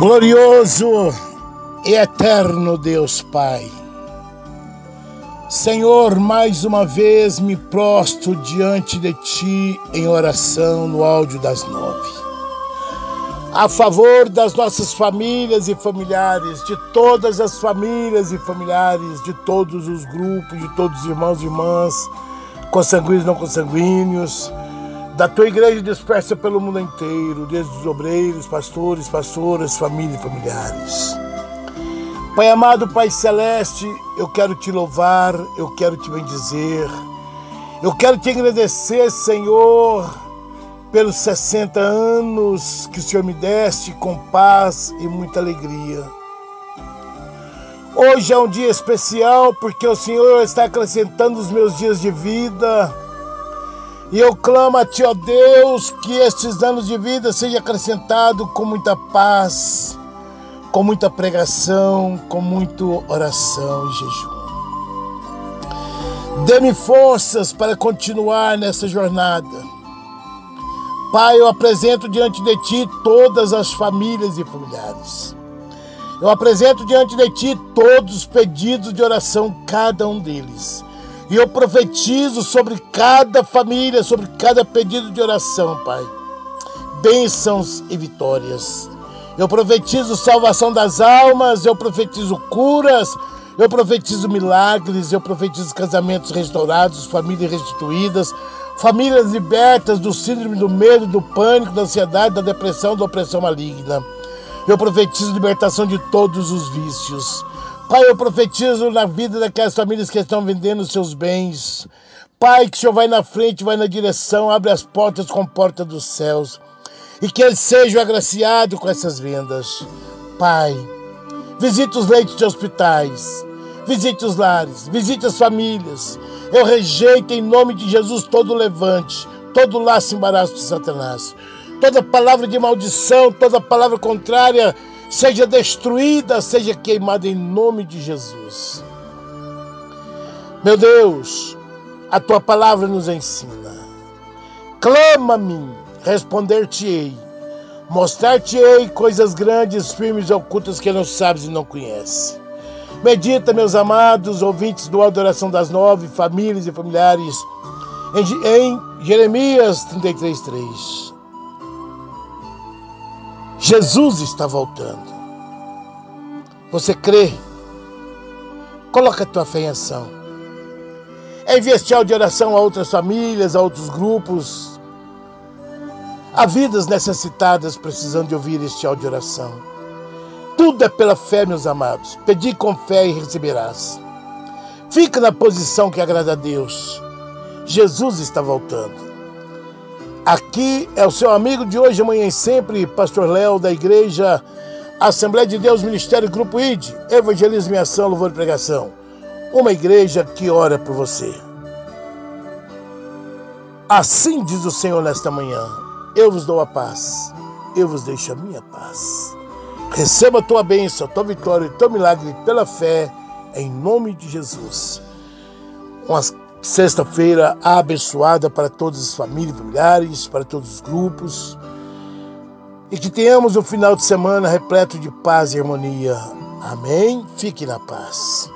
Glorioso e eterno Deus Pai. Senhor, mais uma vez me prostro diante de Ti em oração no áudio das nove. A favor das nossas famílias e familiares, de todas as famílias e familiares, de todos os grupos, de todos os irmãos e irmãs, consanguíneos e não consanguíneos, da tua igreja dispersa pelo mundo inteiro, desde os obreiros, pastores, pastoras, famílias e familiares. Pai amado, Pai celeste, eu quero te louvar, eu quero te bendizer, eu quero te agradecer, Senhor, pelos 60 anos que o Senhor me deste com paz e muita alegria. Hoje é um dia especial porque o Senhor está acrescentando os meus dias de vida e eu clamo a Ti, ó Deus, que estes anos de vida sejam acrescentados com muita paz, com muita pregação, com muita oração e jejum. Dê-me forças para continuar nessa jornada. Pai, eu apresento diante de Ti todas as famílias e familiares. Eu apresento diante de Ti todos os pedidos de oração, cada um deles. E eu profetizo sobre cada família, sobre cada pedido de oração, Pai. Bênçãos e vitórias. Eu profetizo salvação das almas, eu profetizo curas, eu profetizo milagres, eu profetizo casamentos restaurados, famílias restituídas, famílias libertas do síndrome do medo, do pânico, da ansiedade, da depressão, da opressão maligna. Eu profetizo libertação de todos os vícios. Pai, eu profetizo na vida daquelas famílias que estão vendendo seus bens. Pai, que o Senhor vai na frente, vai na direção, abre as portas com porta dos céus. E que eles sejam agraciados com essas vendas. Pai, visite os leitos de hospitais, visite os lares, visite as famílias. Eu rejeito em nome de Jesus todo levante, todo laço embaraço de Satanás. Toda palavra de maldição, toda palavra contrária seja destruída, seja queimada em nome de Jesus. Meu Deus, a tua palavra nos ensina. Clama-me, responder-te-ei. Mostrar-te-ei coisas grandes, firmes e ocultas que não sabes e não conheces. Medita, meus amados ouvintes do Adoração das Nove, famílias e familiares, em, em Jeremias 33, 3. Jesus está voltando. Você crê? Coloca a tua fé em ação. Envie este áudio de oração a outras famílias, a outros grupos. Há vidas necessitadas precisando de ouvir este áudio de oração. Tudo é pela fé, meus amados. Pedi com fé e receberás. Fica na posição que agrada a Deus. Jesus está voltando. Aqui é o seu amigo de hoje, amanhã e sempre, Pastor Léo, da Igreja Assembleia de Deus, Ministério Grupo ID, Evangelismo e Ação, Louvor e Pregação. Uma igreja que ora por você. Assim diz o Senhor nesta manhã: Eu vos dou a paz, eu vos deixo a minha paz. Receba a tua bênção, a tua vitória e teu milagre pela fé, em nome de Jesus. Umas Sexta-feira abençoada para todas as famílias, familiares, para todos os grupos. E que tenhamos um final de semana repleto de paz e harmonia. Amém? Fique na paz.